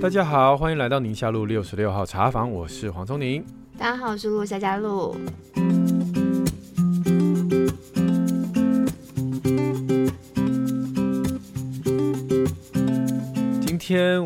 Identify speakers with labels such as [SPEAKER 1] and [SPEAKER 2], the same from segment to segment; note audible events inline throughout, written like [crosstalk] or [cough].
[SPEAKER 1] 大家好，欢迎来到宁夏路六十六号茶房，我是黄聪宁。
[SPEAKER 2] 大家好，我是陆夏嘉璐。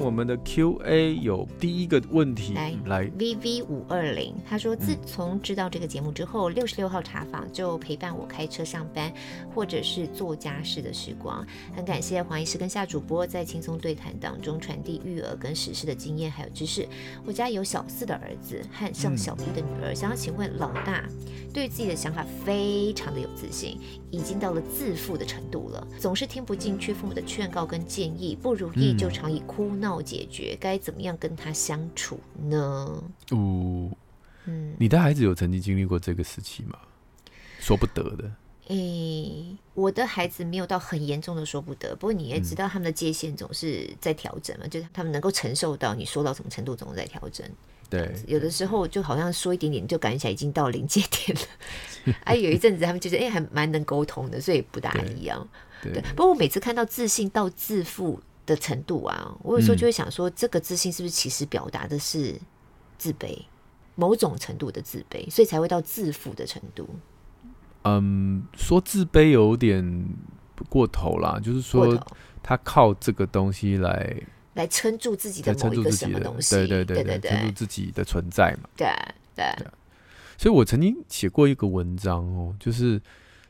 [SPEAKER 1] 我们的 Q&A 有第一个问题，
[SPEAKER 2] 来
[SPEAKER 1] 来
[SPEAKER 2] VV 五二零，他说自从知道这个节目之后，六十六号茶坊就陪伴我开车上班或者是做家事的时光。很感谢黄医师跟夏主播在轻松对谈当中传递育儿跟时事的经验还有知识。我家有小四的儿子和上小一的女儿，想要请问老大对自己的想法非常的有自信，已经到了自负的程度了，总是听不进去父母的劝告跟建议，不如意就常以哭闹解决，该怎么样跟他相处呢？
[SPEAKER 1] 哦，嗯，你的孩子有曾经经历过这个时期吗？说不得的。
[SPEAKER 2] 诶、欸，我的孩子没有到很严重的说不得，不过你也知道他们的界限总是在调整嘛，嗯、就是他们能够承受到你说到什么程度，总是在调整。
[SPEAKER 1] 对，
[SPEAKER 2] 有的时候就好像说一点点，就感觉起来已经到临界点了。[laughs] 哎、啊，有一阵子他们就是哎、欸，还蛮能沟通的，所以不大一样。对，对，不过我每次看到自信到自负的程度啊，我有时候就会想说，这个自信是不是其实表达的是自卑，某种程度的自卑，所以才会到自负的程度。
[SPEAKER 1] 嗯，说自卑有点过头啦，就是说他靠这个东西来
[SPEAKER 2] 来撑住自己的某一个什么东西，
[SPEAKER 1] 对对对对对，撑住自己的存在嘛。
[SPEAKER 2] 对对，对。
[SPEAKER 1] 所以我曾经写过一个文章哦，就是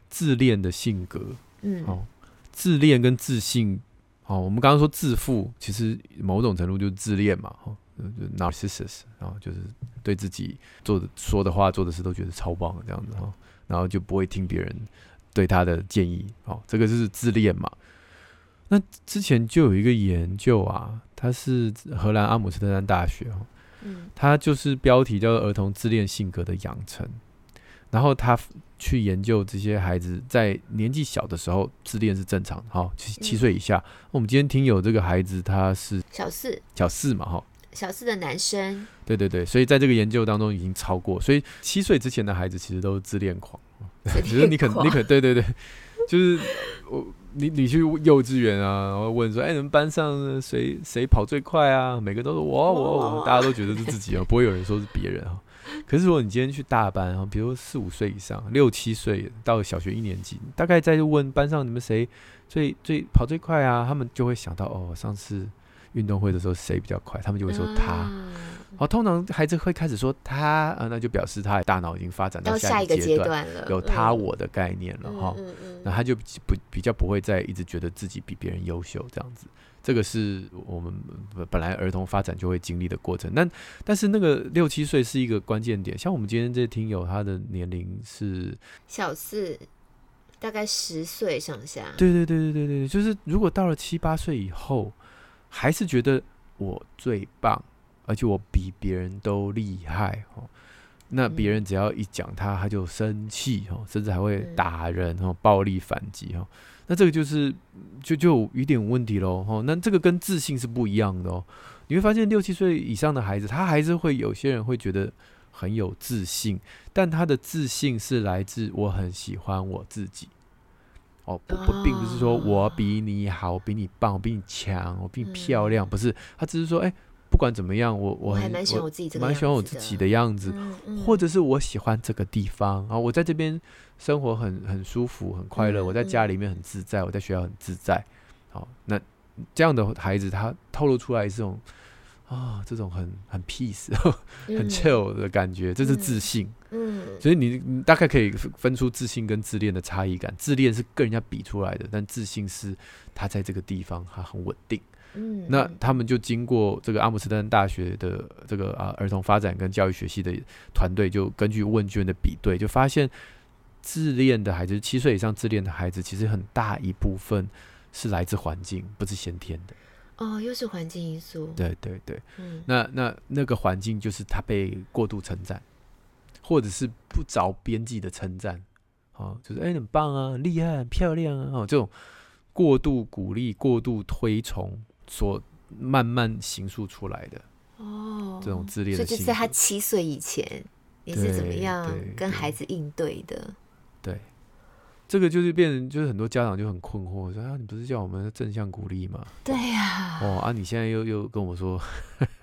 [SPEAKER 1] 自恋的性格，嗯，哦，自恋跟自信。哦，我们刚刚说自负，其实某种程度就是自恋嘛，哈，就 narcissist，然后就是对自己做的、说的话、做的事都觉得超棒这样子哈，然后就不会听别人对他的建议，哦，这个就是自恋嘛。那之前就有一个研究啊，它是荷兰阿姆斯特丹大学哈，嗯，它就是标题叫做《儿童自恋性格的养成》。然后他去研究这些孩子在年纪小的时候自恋是正常的，哈，七七岁以下。嗯、我们今天听有这个孩子他是
[SPEAKER 2] 小四，
[SPEAKER 1] 小四嘛，哈，
[SPEAKER 2] 小四的男生。
[SPEAKER 1] 对对对，所以在这个研究当中已经超过，所以七岁之前的孩子其实都是自恋狂，只是你可你可对对对，就是我你你去幼稚园啊，然后问说，哎，你们班上谁谁跑最快啊？每个都是我我我，大家都觉得是自己啊，不会有人说是别人啊。可是如果你今天去大班啊，比如四五岁以上，六七岁到小学一年级，大概再问班上你们谁最最跑最快啊，他们就会想到哦，上次运动会的时候谁比较快，他们就会说他。好，通常孩子会开始说他啊，那就表示他的大脑已经发展到下一个阶段了，有他我的概念了哈。那他就不比较不会再一直觉得自己比别人优秀这样子。这个是我们本来儿童发展就会经历的过程，但但是那个六七岁是一个关键点。像我们今天这听友，他的年龄是
[SPEAKER 2] 小四，大概十岁上下。
[SPEAKER 1] 对对对对对对，就是如果到了七八岁以后，还是觉得我最棒，而且我比别人都厉害哦。那别人只要一讲他，他就生气哦，甚至还会打人哦，暴力反击哦。那这个就是就就有点问题喽，哈。那这个跟自信是不一样的哦。你会发现六七岁以上的孩子，他还是会有些人会觉得很有自信，但他的自信是来自我很喜欢我自己。哦，不不，并不是说我比你好，我比你棒，我比你强，我比你漂亮，不是。他只是说，哎。不管怎么样，我我还蛮喜欢我自己，蛮喜欢我自己的样子，嗯嗯、或者是我喜欢这个地方啊，我在这边生活很很舒服，很快乐。嗯、我在家里面很自在，我在学校很自在。好，那这样的孩子，他透露出来这种啊，这种很很 peace、[laughs] 很 chill 的感觉，嗯、这是自信。嗯，所以你你大概可以分出自信跟自恋的差异感。自恋是跟人家比出来的，但自信是他在这个地方他很稳定。嗯，那他们就经过这个阿姆斯特丹大学的这个啊儿童发展跟教育学系的团队，就根据问卷的比对，就发现自恋的孩子，七岁以上自恋的孩子，其实很大一部分是来自环境，不是先天的。
[SPEAKER 2] 哦，又是环境因素。
[SPEAKER 1] 对对对，嗯，那那那个环境就是他被过度称赞，或者是不着边际的称赞，哦，就是哎、欸、很棒啊，很厉害，很漂亮啊，哦，这种过度鼓励、过度推崇。所慢慢形塑出来的哦，这种自恋的，
[SPEAKER 2] 所以就是他七岁以前你是怎么样跟孩子应对的？
[SPEAKER 1] 对，这个就是变成就是很多家长就很困惑，说啊，你不是叫我们正向鼓励吗？
[SPEAKER 2] 对呀。
[SPEAKER 1] 哦啊，你现在又又跟我说，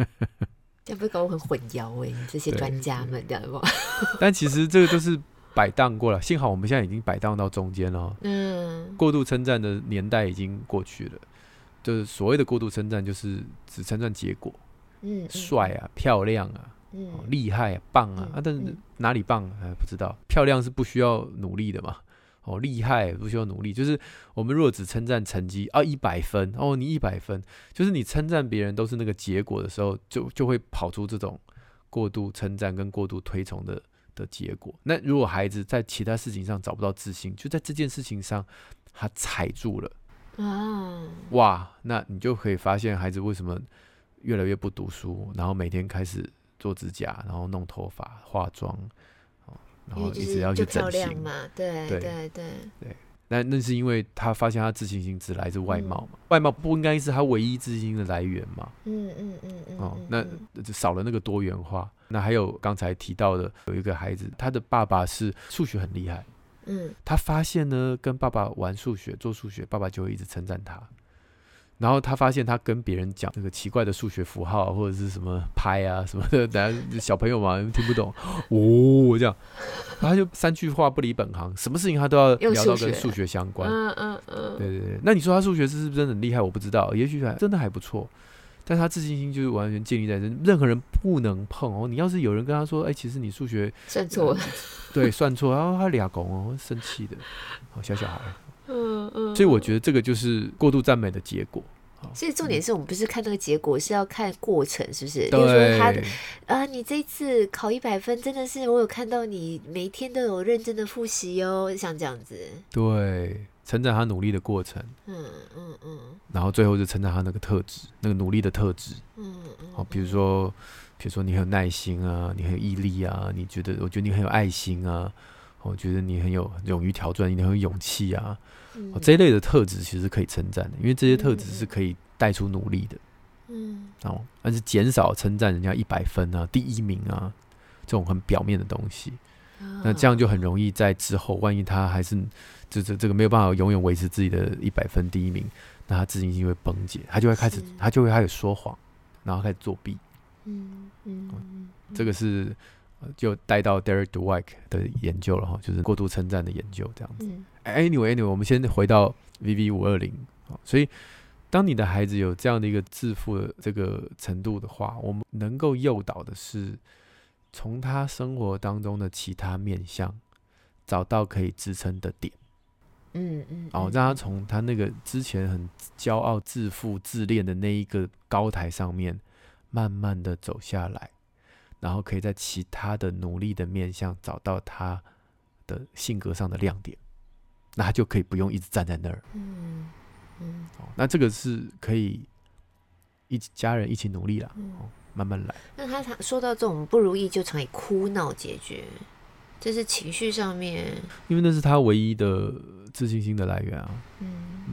[SPEAKER 1] [laughs]
[SPEAKER 2] 这不是搞我很混淆哎？你这些专家们知道不？[laughs]
[SPEAKER 1] 但其实这个都是摆荡过了，幸好我们现在已经摆荡到中间了。嗯，过度称赞的年代已经过去了，就是所谓的过度称赞，就是只称赞结果。嗯，帅啊，漂亮啊。嗯，厉害啊，棒啊！啊，但是哪里棒还不知道。漂亮是不需要努力的嘛？哦，厉害不需要努力，就是我们如果只称赞成绩啊，一百分哦，你一百分，就是你称赞别人都是那个结果的时候，就就会跑出这种过度称赞跟过度推崇的的结果。那如果孩子在其他事情上找不到自信，就在这件事情上他踩住了啊，哇，那你就可以发现孩子为什么越来越不读书，然后每天开始。做指甲，然后弄头发、化妆，然后一直要去整形
[SPEAKER 2] 嘛。对对对对。
[SPEAKER 1] 那那是因为他发现他自信心只来自外貌嘛，嗯、外貌不应该是他唯一自信心的来源嘛。嗯嗯嗯嗯。哦，那就少了那个多元化。那还有刚才提到的，有一个孩子，他的爸爸是数学很厉害。嗯。他发现呢，跟爸爸玩数学、做数学，爸爸就会一直称赞他。然后他发现，他跟别人讲那个奇怪的数学符号或者是什么拍啊什么的，等下小朋友嘛听不懂 [laughs] 哦，这样，然后他就三句话不离本行，什么事情他都要聊到跟数学相关。嗯嗯嗯，对对对。那你说他数学是不是真的很厉害？我不知道，也许还真的还不错，但他自信心就是完全建立在任任何人不能碰哦。你要是有人跟他说，哎，其实你数学
[SPEAKER 2] 算错了，
[SPEAKER 1] 对，算错，然后他俩拱哦，生气的，好小小孩。嗯嗯，所以我觉得这个就是过度赞美的结果。
[SPEAKER 2] 所以重点是我们不是看那个结果，是要看过程，是不是？比如说他的啊，你这次考一百分，真的是我有看到你每天都有认真的复习哦，像这样子。
[SPEAKER 1] 对，称赞他努力的过程。嗯嗯嗯。然后最后就称赞他那个特质，那个努力的特质。嗯嗯。好，比如说，比如说你很有耐心啊，你很有毅力啊，你觉得，我觉得你很有爱心啊。我觉得你很有勇于挑战，你很有勇气啊！嗯、这一类的特质其实是可以称赞的，因为这些特质是可以带出努力的。嗯，哦，但是减少称赞人家一百分啊、第一名啊这种很表面的东西，哦、那这样就很容易在之后，万一他还是这这这个没有办法永远维持自己的一百分第一名，那他自信心会崩解，他就会开始，他就会开始说谎，然后开始作弊。嗯嗯，嗯，这个是。就带到 Derek Dweck 的研究了哈，就是过度称赞的研究这样子。嗯、Anyway，Anyway，我们先回到 VV 五二零。所以，当你的孩子有这样的一个自负的这个程度的话，我们能够诱导的是，从他生活当中的其他面向找到可以支撑的点。嗯嗯，然后让他从他那个之前很骄傲、自负、自恋的那一个高台上面，慢慢的走下来。然后可以在其他的努力的面向找到他的性格上的亮点，那他就可以不用一直站在那儿。嗯嗯，哦，那这个是可以一家人一起努力了，嗯、哦，慢慢来。
[SPEAKER 2] 那他常说到这种不如意，就常以哭闹解决，这是情绪上面，
[SPEAKER 1] 因为那是他唯一的自信心的来源啊。嗯，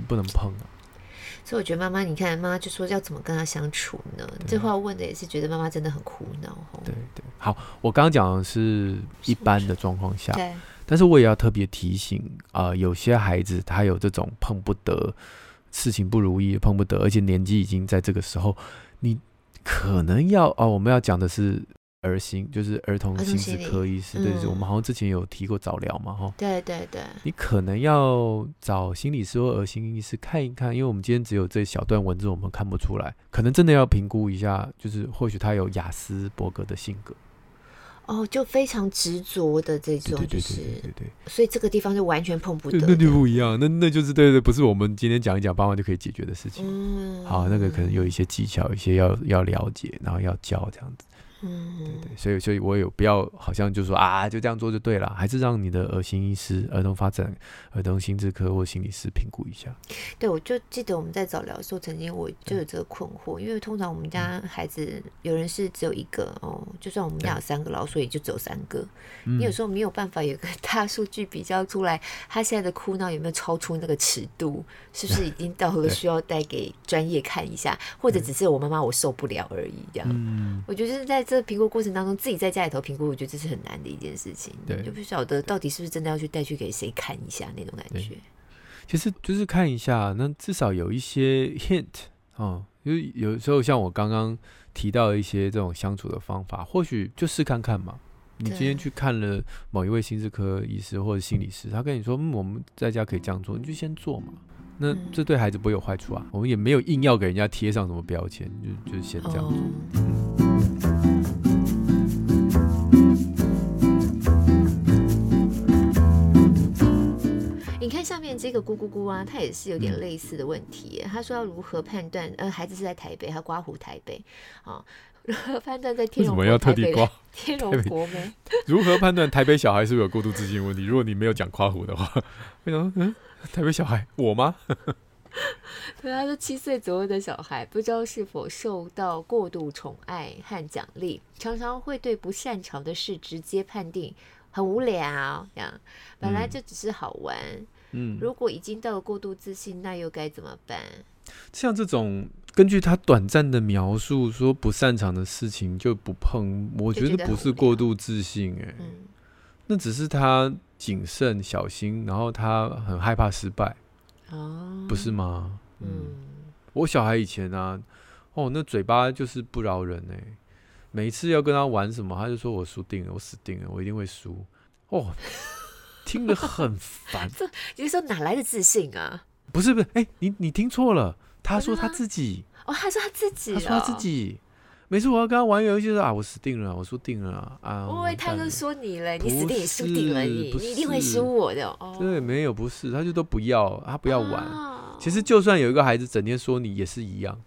[SPEAKER 1] 不能碰啊。
[SPEAKER 2] 所以我觉得妈妈，你看妈妈就说要怎么跟他相处呢？对这话问的也是觉得妈妈真的很苦恼。
[SPEAKER 1] 对对，好，我刚刚讲的是一般的状况下，对，但是我也要特别提醒啊、呃，有些孩子他有这种碰不得，事情不如意碰不得，而且年纪已经在这个时候，你可能要哦，我们要讲的是。儿心就是儿童心智科医师，对，我们好像之前有提过早疗嘛，哈，
[SPEAKER 2] 对对对，
[SPEAKER 1] 你可能要找心理师或儿心医师看一看，因为我们今天只有这小段文字，我们看不出来，可能真的要评估一下，就是或许他有雅斯伯格的性格，
[SPEAKER 2] 哦，就非常执着的这种，就是对对对，所以这个地方就完全碰不得，
[SPEAKER 1] 那就不一样，那那就是对对，不是我们今天讲一讲，爸妈就可以解决的事情，嗯，好，那个可能有一些技巧，一些要要了解，然后要教这样子。嗯，对对，所以所以我有不要好像就说啊，就这样做就对了，还是让你的儿心医师、儿童发展、儿童心智科或心理师评估一下。
[SPEAKER 2] 对，我就记得我们在早疗的时候，曾经我就有这个困惑，因为通常我们家孩子有人是只有一个哦，就算我们家有三个老，所以就只有三个。你有时候没有办法有个 [laughs] 大数据比较出来，他现在的哭闹有没有超出那个尺度，是不是已经到了需要带给专业看一下，或者只是我妈妈我受不了而已这样。嗯，我觉得是在。这评估过程当中，自己在家里头评估，我觉得这是很难的一件事情。
[SPEAKER 1] 对，
[SPEAKER 2] 就不晓得到底是不是真的要去带去给谁看一下那种感觉。
[SPEAKER 1] 其实就是看一下，那至少有一些 hint 哦，因为有时候像我刚刚提到一些这种相处的方法，或许就试看看嘛。你今天去看了某一位心智科医师或者心理师，他跟你说，嗯，我们在家可以这样做，你就先做嘛。那这对孩子不会有坏处啊。我们也没有硬要给人家贴上什么标签，就就先这样做。嗯
[SPEAKER 2] 你看下面这个咕咕咕啊，他也是有点类似的问题。他说要如何判断？呃，孩子是在台北，他刮胡台北啊，[laughs] 如何判断在天龙？为什么要特地刮 [laughs] 天龙国吗？[laughs]
[SPEAKER 1] 如何判断台北小孩是不是有过度自信问题？如果你没有讲刮胡的话，为什么？嗯，台北小孩我吗？
[SPEAKER 2] 对，他说七岁左右的小孩，不知道是否受到过度宠爱和奖励，常常会对不擅长的事直接判定很无聊，这样本来就只是好玩。嗯嗯，如果已经到了过度自信，那又该怎么办？
[SPEAKER 1] 像这种根据他短暂的描述说不擅长的事情就不碰，我觉得不是过度自信，欸，哎，嗯，那只是他谨慎小心，然后他很害怕失败，哦，不是吗？嗯，我小孩以前啊，哦，那嘴巴就是不饶人哎，欸，每一次要跟他玩什么，他就说我输定了，我死定了，我一定会输，哦。听得很烦，[laughs]
[SPEAKER 2] 这有时候哪来的自信啊？
[SPEAKER 1] 不是不是，哎、欸，你你听错了，他说他自己，
[SPEAKER 2] 哦，他说他自己，
[SPEAKER 1] 他说他自己。每次我要跟他玩游戏，说啊，我死定了，我输定了啊！
[SPEAKER 2] 我以为他都说你嘞，你死定也输定了，你你一定会输我的。哦，
[SPEAKER 1] 对，没有，不是，他就都不要，他不要玩。哦、其实就算有一个孩子整天说你，也是一样。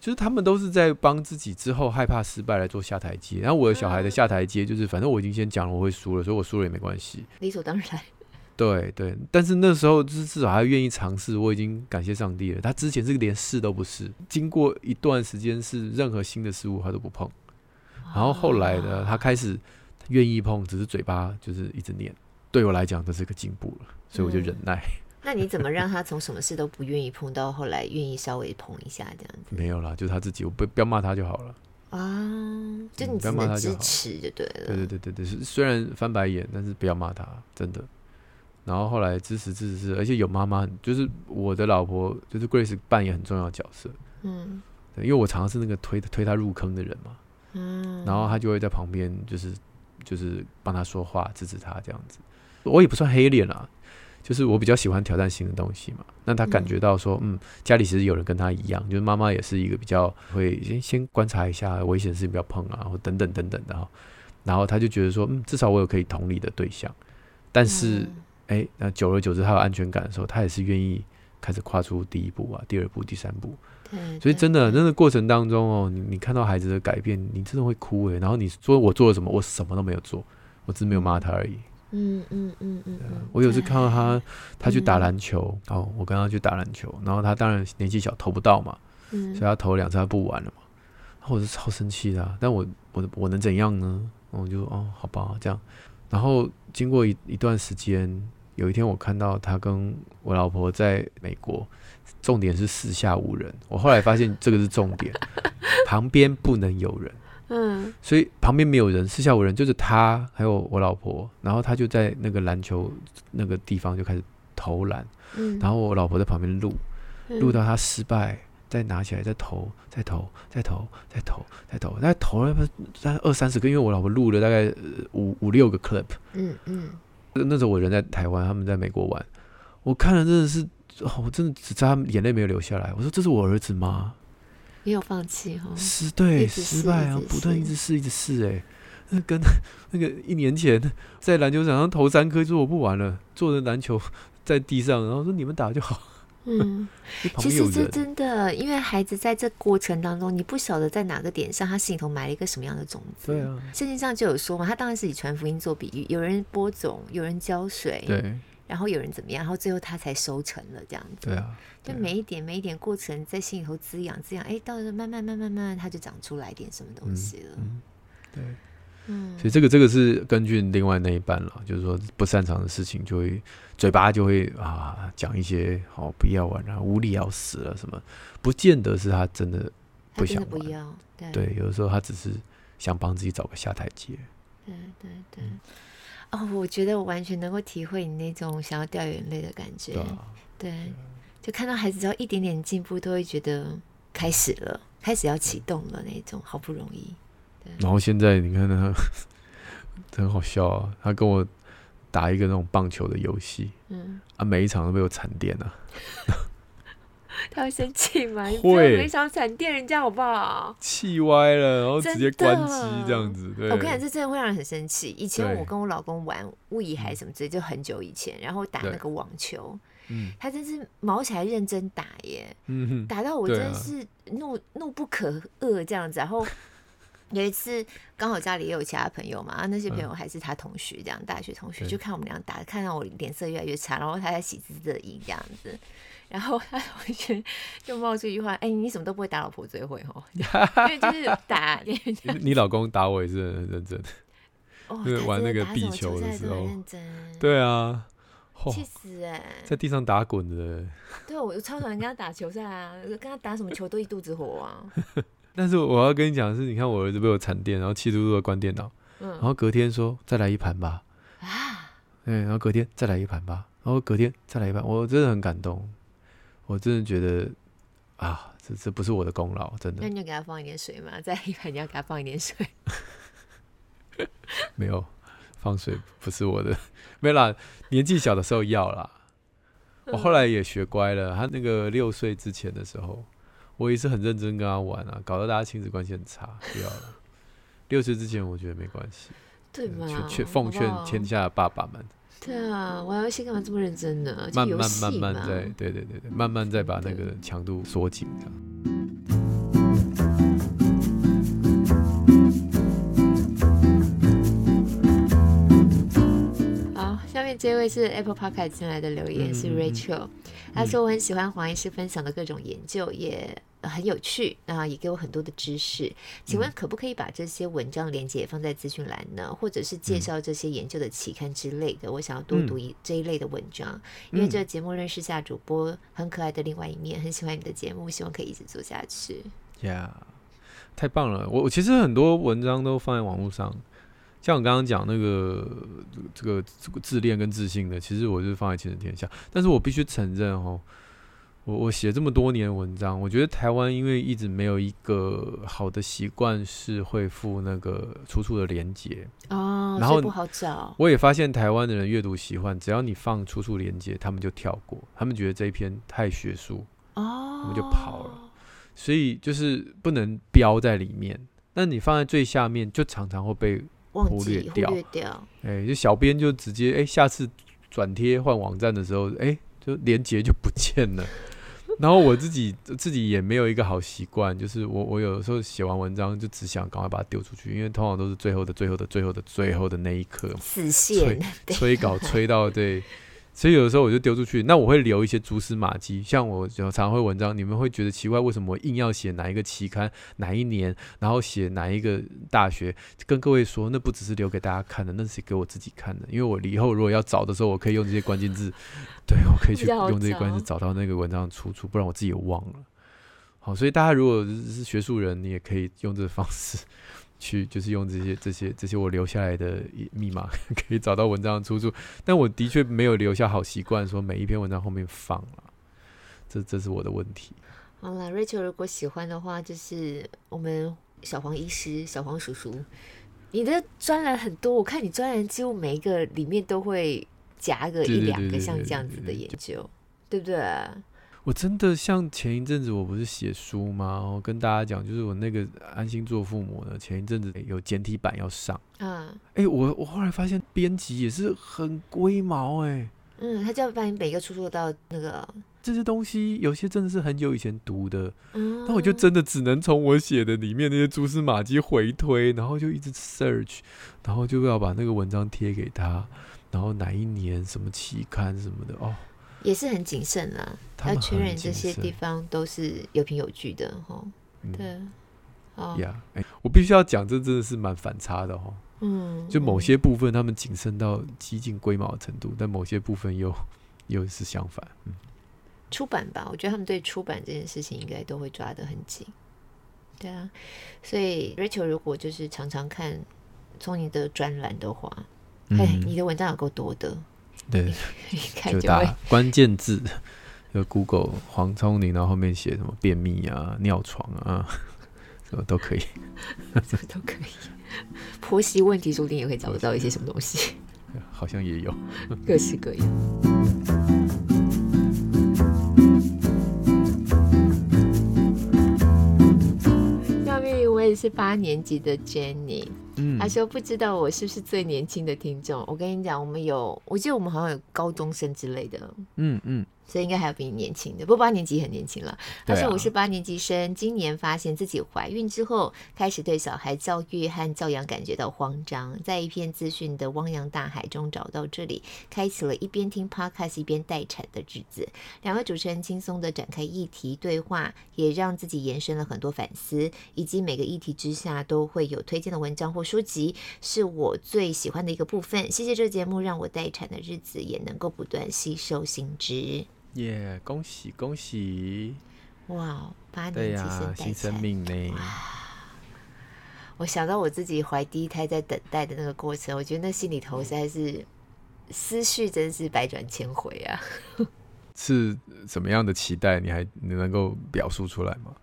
[SPEAKER 1] 就是他们都是在帮自己之后害怕失败来做下台阶，然后我的小孩的下台阶就是，反正我已经先讲了我会输了，所以我输了也没关系，
[SPEAKER 2] 理所当然。[laughs]
[SPEAKER 1] 对对，但是那时候就是至少还愿意尝试，我已经感谢上帝了。他之前是连试都不试，经过一段时间是任何新的事物他都不碰，然后后来呢，他开始愿意碰，只是嘴巴就是一直念。对我来讲这是个进步了，所以我就忍耐。嗯
[SPEAKER 2] 那你怎么让他从什么事都不愿意碰到后来愿意稍微碰一下这样子？
[SPEAKER 1] 没有啦，就是他自己，我不不要骂他就好了
[SPEAKER 2] 啊。就你只能支持就对了。
[SPEAKER 1] 对对对对对，虽然翻白眼，但是不要骂他，真的。然后后来支持支持，而且有妈妈，就是我的老婆，就是 Grace 扮演很重要的角色。嗯，因为我常常是那个推推他入坑的人嘛。嗯，然后他就会在旁边，就是就是帮他说话，支持他这样子。我也不算黑脸啦。就是我比较喜欢挑战新的东西嘛，那他感觉到说，嗯，家里其实有人跟他一样，就是妈妈也是一个比较会先先观察一下危险的事情不要碰啊，或等等等等的哈，然后他就觉得说，嗯，至少我有可以同理的对象，但是，哎、欸，那久而久之他有安全感的时候，他也是愿意开始跨出第一步啊，第二步、第三步，所以真的，真的过程当中哦，你你看到孩子的改变，你真的会哭哎、欸，然后你说我做了什么？我什么都没有做，我只是没有骂他而已。嗯嗯嗯嗯，我有次看到他，他去打篮球，然后我跟他去打篮球，然后他当然年纪小投不到嘛，所以他投两次他不玩了嘛，然后我是超生气的，但我我我能怎样呢？我就哦好吧这样，然后经过一一段时间，有一天我看到他跟我老婆在美国，重点是四下无人，我后来发现这个是重点，旁边不能有人。嗯，所以旁边没有人，四下无人，就是他还有我老婆，然后他就在那个篮球那个地方就开始投篮，嗯，然后我老婆在旁边录，录到他失败，再拿起来再投，再投，再投，再投，再投，大概投了大概二三十个，因为我老婆录了大概五五六个 clip，嗯嗯，那时候我人在台湾，他们在美国玩，我看了真的是，哦，我真的只差眼泪没有流下来，我说这是我儿子吗？
[SPEAKER 2] 没有放弃哈，
[SPEAKER 1] 失对失败啊，不断一直试一直试哎，那 [laughs] 跟那个一年前在篮球场上投三颗，说我不玩了，坐着篮球 [laughs] 在地上，然后说你们打就好。嗯，[laughs]
[SPEAKER 2] 其实这真的，因为孩子在这过程当中，你不晓得在哪个点上，他心里头埋了一个什么样的种子。
[SPEAKER 1] 对啊，
[SPEAKER 2] 圣经上就有说嘛，他当然是以传福音做比喻，有人播种，有人浇水。
[SPEAKER 1] 对。
[SPEAKER 2] 然后有人怎么样，然后最后他才收成了这样子。
[SPEAKER 1] 对啊，
[SPEAKER 2] 就每一点每一点过程在心里头滋养滋养，哎，到了慢慢慢慢慢慢，它就长出来点什么东西了。嗯
[SPEAKER 1] 嗯、对，嗯，所以这个这个是根据另外那一半了，就是说不擅长的事情就会嘴巴就会啊讲一些好、哦、不要玩啊无聊死了什么，不见得是他真的不想玩。
[SPEAKER 2] 不要对，
[SPEAKER 1] 对，有的时候他只是想帮自己找个下台阶。
[SPEAKER 2] 对对对。哦，我觉得我完全能够体会你那种想要掉眼泪的感觉。对，啊、对，就看到孩子只要一点点进步，都会觉得开始了，开始要启动了那种，好不容易。对。然
[SPEAKER 1] 后现在你看他，[laughs] 很好笑啊！他跟我打一个那种棒球的游戏，嗯，啊，每一场都被我惨电了。
[SPEAKER 2] 他会生气 [laughs] 吗？
[SPEAKER 1] 会，
[SPEAKER 2] 没想闪电人家好不好？
[SPEAKER 1] 气歪了，然后直接关机这样子。对，
[SPEAKER 2] 我跟你讲，这真的会让人很生气。以前我跟我老公玩物以海什么之类，就很久以前，然后打那个网球，嗯，他真是毛起来认真打耶，嗯，打到我真的是怒怒不可遏这样子。然后 [laughs] 有一次刚好家里也有其他朋友嘛，那些朋友还是他同学，这样大学同学，就看我们俩打，看到我脸色越来越差，然后他在喜滋滋的赢这样子。然后他同学就冒出一句话：“哎、欸，你什么都不会打老婆最会哦，[laughs] 因为就是打。你”
[SPEAKER 1] 你老公打我也是很认真，
[SPEAKER 2] 哦，[laughs]
[SPEAKER 1] 就是玩那个壁球的时候，
[SPEAKER 2] 认真。
[SPEAKER 1] 对啊，
[SPEAKER 2] 气死哎、欸，
[SPEAKER 1] 在地上打滚的。[laughs]
[SPEAKER 2] 对，我超讨厌跟他打球赛啊，跟他打什么球都一肚子火啊。
[SPEAKER 1] 但是我要跟你讲的是，你看我儿子被我惨电，然后气嘟嘟的关电脑，嗯，然后隔天说再来一盘吧，啊，对，然后隔天再来一盘吧，然后隔天再来一盘，我真的很感动。我真的觉得啊，这这不是我的功劳，真的。
[SPEAKER 2] 那你要给他放一点水嘛？在一盘你要给他放一点水。[laughs]
[SPEAKER 1] 没有放水，不是我的。没啦，年纪小的时候要啦。我后来也学乖了。他那个六岁之前的时候，我也是很认真跟他玩啊，搞得大家亲子关系很差。不要了。六岁之前我觉得没关系。
[SPEAKER 2] 对吗？
[SPEAKER 1] 劝奉劝天下的爸爸们。
[SPEAKER 2] 对啊，玩游戏干嘛这么认真呢？
[SPEAKER 1] 慢慢慢慢再，对对对对，慢慢再把那个强度缩紧这样。
[SPEAKER 2] 好，下面这位是 Apple Podcast 进来的留言，是 Rachel，他说我很喜欢黄医师分享的各种研究，也。很有趣，那，也给我很多的知识。请问可不可以把这些文章连接放在资讯栏呢？或者是介绍这些研究的期刊之类的？我想要多读一这一类的文章，因为这个节目认识下主播很可爱的另外一面，很喜欢你的节目，希望可以一直做下去。
[SPEAKER 1] 呀，太棒了！我我其实很多文章都放在网络上，像我刚刚讲那个这个这个自恋跟自信的，其实我就是放在亲子天下。但是我必须承认哦。我我写这么多年文章，我觉得台湾因为一直没有一个好的习惯是会附那个出处的连接
[SPEAKER 2] 哦，然后不好找。
[SPEAKER 1] 我也发现台湾的人阅读习惯，只要你放出处连接，他们就跳过，他们觉得这一篇太学术哦，他们就跑了。所以就是不能标在里面，那你放在最下面，就常常会被忽略掉。
[SPEAKER 2] 忽略掉。
[SPEAKER 1] 哎，就小编就直接哎，下次转贴换网站的时候，哎，就连接就不见了。然后我自己自己也没有一个好习惯，就是我我有时候写完文章就只想赶快把它丢出去，因为通常都是最后的最后的最后的最后的那一刻，
[SPEAKER 2] 死线
[SPEAKER 1] 催催稿催到对。所以有的时候我就丢出去，那我会留一些蛛丝马迹，像我常常会文章，你们会觉得奇怪，为什么我硬要写哪一个期刊、哪一年，然后写哪一个大学？跟各位说，那不只是留给大家看的，那是给我自己看的，因为我以后如果要找的时候，我可以用这些关键字，[laughs] 对，我可以去用这些关键字找到那个文章的出处，不然我自己也忘了。好，所以大家如果是学术人，你也可以用这个方式。去就是用这些这些这些我留下来的密码 [laughs] 可以找到文章的出处，但我的确没有留下好习惯，说每一篇文章后面放了，这这是我的问题。
[SPEAKER 2] 好了，Rachel，如果喜欢的话，就是我们小黄医师、小黄叔叔，你的专栏很多，我看你专栏几乎每一个里面都会夹个一两个像这样子的研究，对不对？
[SPEAKER 1] 我真的像前一阵子我不是写书吗？然后跟大家讲，就是我那个安心做父母呢，前一阵子有简体版要上。嗯，哎、欸，我我后来发现编辑也是很龟毛哎、欸。
[SPEAKER 2] 嗯，他就要把你每一个出处到那个
[SPEAKER 1] 这些东西，有些真的是很久以前读的。嗯，那我就真的只能从我写的里面那些蛛丝马迹回推，然后就一直 search，然后就要把那个文章贴给他，然后哪一年什么期刊什么的哦。
[SPEAKER 2] 也是很谨慎啦，要确认这些地方都是有凭有据的哈。对，哦
[SPEAKER 1] 呀，哎，我必须要讲，这真的是蛮反差的哈。嗯，就某些部分他们谨慎到几近龟毛的程度，但某些部分又又是相反。嗯，
[SPEAKER 2] 出版吧，我觉得他们对出版这件事情应该都会抓得很紧。对啊，所以 Rachel 如果就是常常看从你的专栏的话，哎、嗯，你的文章有够多的。
[SPEAKER 1] 对，[laughs]
[SPEAKER 2] 就，
[SPEAKER 1] 就打关键字，就 Google 黄聪宁，然后后面写什么便秘啊、尿床啊，什么都可以，[laughs]
[SPEAKER 2] 什么都可以。婆媳问题说不定也会找得到一些什么东西，[laughs]
[SPEAKER 1] 好像也有，
[SPEAKER 2] 各式各样。我也是八年级的 Jenny，嗯，他说不知道我是不是最年轻的听众。我跟你讲，我们有，我记得我们好像有高中生之类的，嗯嗯。所以应该还有比你年轻的，不过八年级很年轻了。他说我是八年级生，今年发现自己怀孕之后，开始对小孩教育和教养感觉到慌张，在一片资讯的汪洋大海中找到这里，开启了一边听 podcast 一边待产的日子。两位主持人轻松的展开议题对话，也让自己延伸了很多反思，以及每个议题之下都会有推荐的文章或书籍，是我最喜欢的一个部分。谢谢这个节目，让我待产的日子也能够不断吸收新知。
[SPEAKER 1] 耶、yeah！恭喜恭喜！
[SPEAKER 2] 哇，八年级生
[SPEAKER 1] 新生命呢！
[SPEAKER 2] 我想到我自己怀第一胎在等待的那个过程，我觉得那心里头实在是思绪真是百转千回啊！[laughs]
[SPEAKER 1] 是什么样的期待？你还你能够表述出来吗？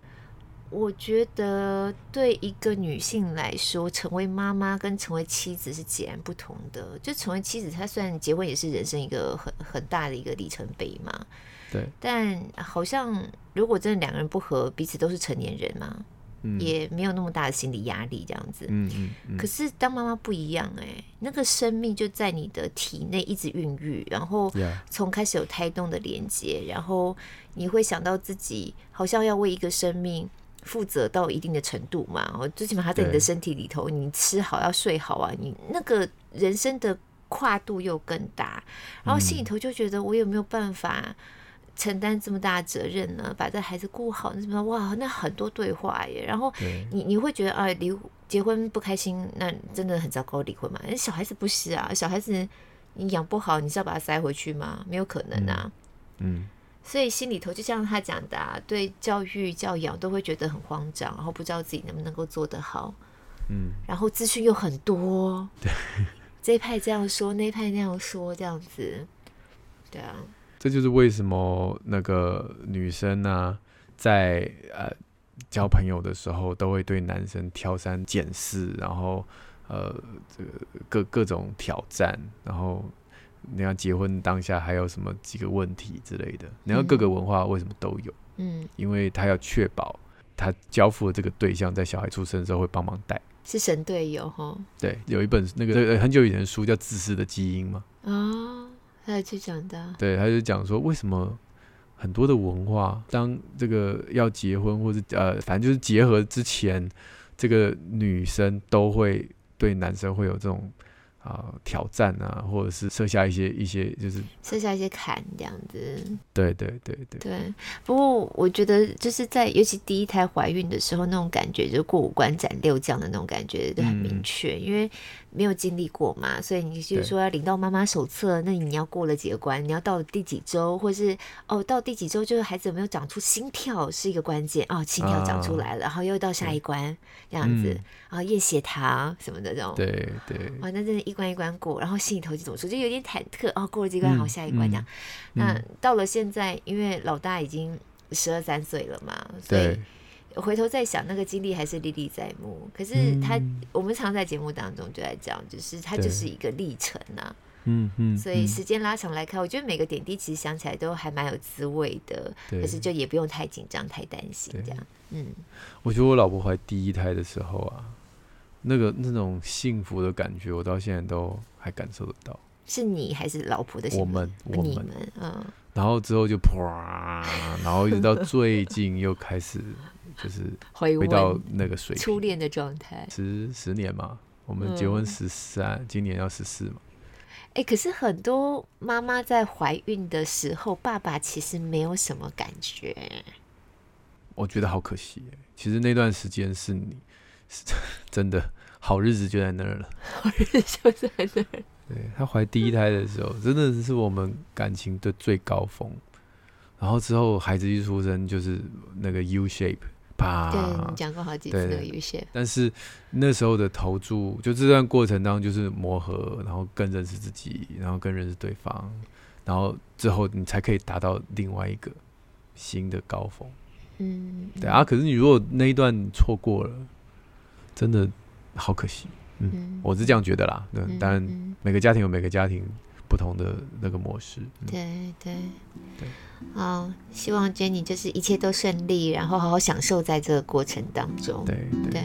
[SPEAKER 2] 我觉得对一个女性来说，成为妈妈跟成为妻子是截然不同的。就成为妻子，她虽然结婚也是人生一个很很大的一个里程碑嘛。
[SPEAKER 1] 对。
[SPEAKER 2] 但好像如果真的两个人不和，彼此都是成年人嘛，嗯、也没有那么大的心理压力这样子。
[SPEAKER 1] 嗯嗯，嗯。
[SPEAKER 2] 可是当妈妈不一样哎、欸，那个生命就在你的体内一直孕育，然后从开始有胎动的连接，然后你会想到自己好像要为一个生命。负责到一定的程度嘛，哦，最起码他在你的身体里头，你吃好要睡好啊，你那个人生的跨度又更大，然后心里头就觉得我有没有办法承担这么大的责任呢？把这孩子顾好，那什么哇，那很多对话耶。然后你你会觉得啊，离结婚不开心，那真的很糟糕，离婚嘛。小孩子不是啊，小孩子你养不好，你是要把他塞回去吗？没有可能啊，嗯。嗯所以心里头就像他讲的啊，对教育教养都会觉得很慌张，然后不知道自己能不能够做得好，嗯，然后资讯又很多，对，[laughs] 这一派这样说，那一派那样说，这样子，对啊，
[SPEAKER 1] 这就是为什么那个女生呢、啊，在呃交朋友的时候都会对男生挑三拣四，然后呃这个各各种挑战，然后。你要结婚当下还有什么几个问题之类的？你要各个文化为什么都有？嗯，因为他要确保他交付的这个对象在小孩出生的时候会帮忙带，
[SPEAKER 2] 是神队友哈。
[SPEAKER 1] 对，有一本那个很久以前的书叫《自私的基因》嘛。
[SPEAKER 2] 哦，他还去讲的。
[SPEAKER 1] 对，他就讲说为什么很多的文化，当这个要结婚或者呃，反正就是结合之前，这个女生都会对男生会有这种。啊，挑战啊，或者是设下一些一些，就是
[SPEAKER 2] 设下一些坎这样子。
[SPEAKER 1] 对对对对。
[SPEAKER 2] 对，不过我觉得就是在尤其第一胎怀孕的时候，那种感觉就是过五关斩六将的那种感觉都很明确，嗯，因为。没有经历过嘛，所以你就是说要领到妈妈手册，那你要过了几个关？你要到第几周，或是哦到第几周，就是孩子有没有长出心跳是一个关键哦，心跳长出来了，啊、然后又到下一关这样子，然后验血糖什么的这种，
[SPEAKER 1] 对对，
[SPEAKER 2] 哇，那真的一关一关过，然后心里头就怎么说，就有点忐忑哦，过了这关，好下一关这样。嗯、那到了现在，因为老大已经十二三岁了嘛，所以。回头再想，那个经历还是历历在目。可是他，嗯、我们常在节目当中就在讲，就是它就是一个历程呐、啊。嗯嗯。所以时间拉长来看，我觉得每个点滴其实想起来都还蛮有滋味的。可是就也不用太紧张、太担心这样。嗯。
[SPEAKER 1] 我觉得我老婆怀第一胎的时候啊，那个那种幸福的感觉，我到现在都还感受得到。
[SPEAKER 2] 是你还是老婆的？
[SPEAKER 1] 我们，我们，
[SPEAKER 2] 嗯。
[SPEAKER 1] 然后之后就啪，然后一直到最近又开始。就是回到那个水平，
[SPEAKER 2] 初恋的状态，
[SPEAKER 1] 十十年嘛，我们结婚十三，嗯，今年要十四嘛。
[SPEAKER 2] 哎，可是很多妈妈在怀孕的时候，爸爸其实没有什么感觉。
[SPEAKER 1] 我觉得好可惜。其实那段时间是你是 [laughs] 真的好日子就在那儿了，[laughs]
[SPEAKER 2] 好日子就在那儿。
[SPEAKER 1] 对，她怀第一胎的时候，真的是我们感情的最高峰。然后之后孩子一出生，就是那个 U shape。怕。
[SPEAKER 2] 对，你讲过好几次那个有些。
[SPEAKER 1] 但是那时候的投注，就这段过程当中就是磨合，然后更认识自己，然后更认识对方，然后之后你才可以达到另外一个新的高峰。嗯，对啊。可是你如果那一段错过了，真的好可惜。嗯，嗯我是这样觉得啦。对，当然每个家庭有每个家庭。不同的那个模式，
[SPEAKER 2] 嗯、对对对，好，希望 Jenny 就是一切都顺利，然后好好享受在这个过程当中。
[SPEAKER 1] 对对。对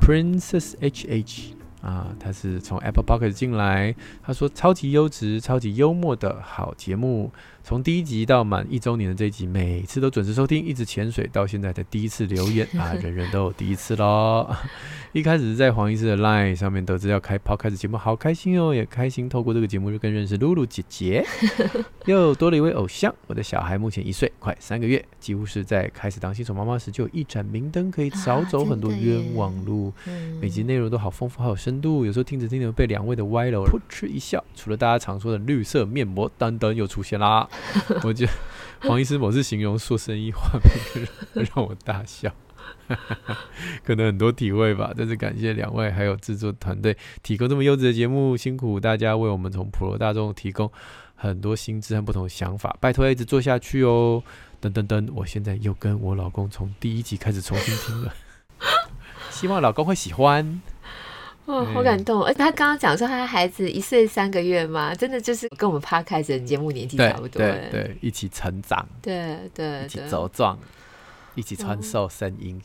[SPEAKER 1] Princess H H。啊，他是从 Apple Podcast 进来，他说超级优质、超级幽默的好节目，从第一集到满一周年的这一集，每次都准时收听，一直潜水到现在的第一次留言啊，[laughs] 人人都有第一次喽。[laughs] 一开始是在黄医师的 Line 上面得知要开 Podcast 节目，好开心哦，也开心透过这个节目就更认识露露姐姐，[laughs] 又多了一位偶像。我的小孩目前一岁，快三个月，几乎是在开始当新手妈妈时就有一盏明灯，可以少走很多冤枉路。啊、每集内容都好丰富，好有深度，有时候听着听着被两位的歪楼噗嗤一笑。除了大家常说的绿色面膜，等等又出现啦。[laughs] 我觉得黄医师某次形容说生意话，让我大笑。可能很多体会吧，但是感谢两位还有制作团队提供这么优质的节目，辛苦大家为我们从普罗大众提供很多新知和不同的想法，拜托一直做下去哦！噔噔噔，我现在又跟我老公从第一集开始重新听了，[laughs] 希望老公会喜欢。
[SPEAKER 2] 哦，好感动！而且他刚刚讲说他孩子一岁三个月嘛，真的就是跟我们 Podcast 的节目年纪差不多，
[SPEAKER 1] 对对，一起成长，
[SPEAKER 2] 对对，
[SPEAKER 1] 一起茁壮。一起传授声音，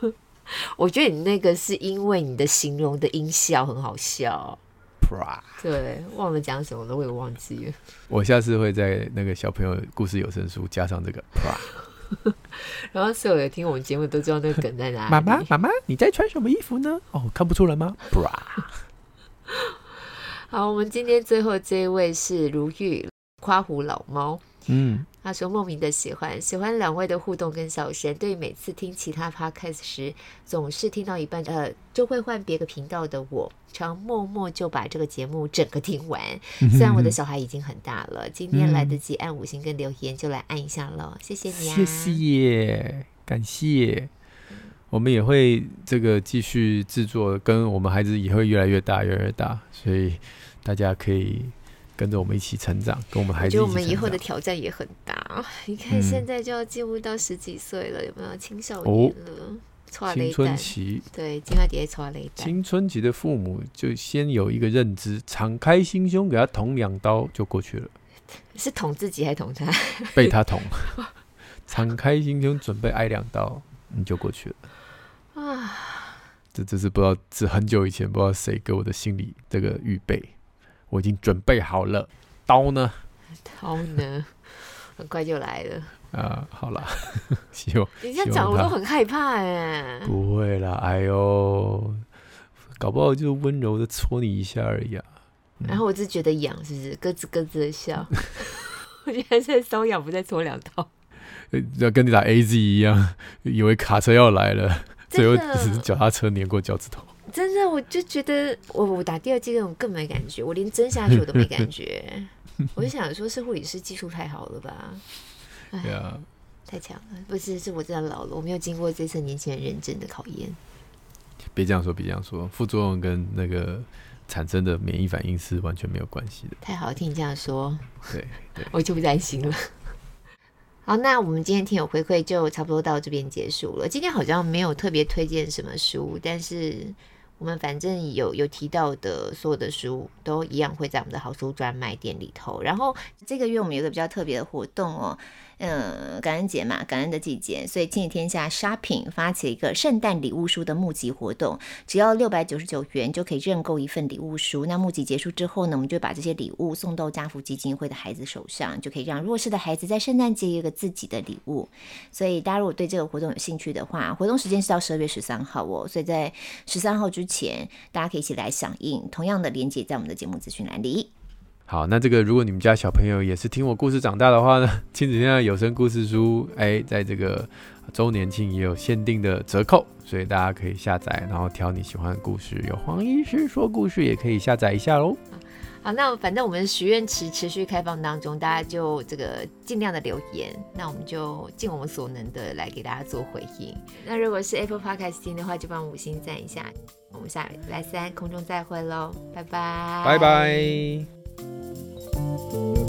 [SPEAKER 2] 嗯，[laughs] 我觉得你那个是因为你的形容的音效很好笑。
[SPEAKER 1] 啪，
[SPEAKER 2] 对，忘了讲什么了，我也忘记了。
[SPEAKER 1] 我下次会在那个小朋友故事有声书加上这个啪，[laughs]
[SPEAKER 2] 然后所有的听我们节目都知道那个梗在哪里。
[SPEAKER 1] 妈妈，妈妈，你在穿什么衣服呢？哦，看不出来吗？啪。[laughs]
[SPEAKER 2] 好，我们今天最后这一位是如玉夸胡老猫。嗯。他说莫名的喜欢，喜欢两位的互动跟笑声。对于每次听其他 podcast 时，总是听到一半，呃，就会换别个频道的我，常默默就把这个节目整个听完。[laughs] 虽然我的小孩已经很大了，今天来得及按五星跟留言，就来按一下喽。谢谢你啊，谢
[SPEAKER 1] 谢，感谢。我们也会这个继续制作，跟我们孩子也会越来越大，越来越大，所以大家可以。跟着我们一起成长，跟我们孩子一起成长。我觉得我们
[SPEAKER 2] 以后的挑战也很大。[laughs] 你看，现在就要进入到十几岁了，嗯、有没有青少年了？哦、
[SPEAKER 1] 青春期，
[SPEAKER 2] 对，今晚底下抓雷
[SPEAKER 1] 青春期的父母就先有一个认知，敞开心胸，给他捅两刀就过去了。[laughs]
[SPEAKER 2] 是捅自己还是捅他？
[SPEAKER 1] 被他捅。[laughs] 敞开心胸，准备挨两刀，你就过去了。啊，这这是不知道，是很久以前不知道谁给我的心理这个预备。我已经准备好了，刀呢？
[SPEAKER 2] 刀呢？很快就来了。
[SPEAKER 1] 啊，好了，[laughs] 希望
[SPEAKER 2] 你这样讲我都很害怕哎。
[SPEAKER 1] 不会啦，哎呦，搞不好就温柔的戳你一下而已啊。
[SPEAKER 2] 嗯、然后我就觉得痒，是不是？咯吱咯吱的笑。[laughs] 我觉得在瘙痒，不再戳两刀。
[SPEAKER 1] 要跟你打 AZ 一样，以为卡车要来了，最后只是脚踏车碾过脚趾头。
[SPEAKER 2] 真的，我就觉得我我打第二剂那种更没感觉，我连针下去我都没感觉。[laughs] 我就想说，是护理师技术太好了吧？对啊，太强了。不是，是我真的老了，我没有经过这次年轻人认真的考验。
[SPEAKER 1] 别这样说，别这样说，副作用跟那个产生的免疫反应是完全没有关系的。
[SPEAKER 2] 太好，听你这样说，
[SPEAKER 1] 对对，[laughs]
[SPEAKER 2] 我就不担心了。好，那我们今天听友回馈就差不多到这边结束了。今天好像没有特别推荐什么书，但是。我们反正有有提到的所有的书都一样会在我们的好书专卖店里头。然后这个月我们有个比较特别的活动哦。嗯，感恩节嘛，感恩的季节，所以亲子天下 Shopping 发起了一个圣诞礼物书的募集活动，只要六百九十九元就可以认购一份礼物书。那募集结束之后呢，我们就把这些礼物送到家福基金会的孩子手上，就可以让弱势的孩子在圣诞节有个自己的礼物。所以大家如果对这个活动有兴趣的话，活动时间是到十二月十三号哦，所以在十三号之前，大家可以一起来响应。同样的连接在我们的节目资讯栏里。
[SPEAKER 1] 好，那这个如果你们家小朋友也是听我故事长大的话呢，亲子天下有声故事书，哎，在这个周年庆也有限定的折扣，所以大家可以下载，然后挑你喜欢的故事，有黄医师说故事也可以下载一下喽。
[SPEAKER 2] 好，那反正我们许愿池持续开放当中，大家就这个尽量的留言，那我们就尽我们所能的来给大家做回应。那如果是 Apple Podcast 听的话，就帮五星赞一下。我们下礼拜三空中再会喽，拜拜，
[SPEAKER 1] 拜拜。Música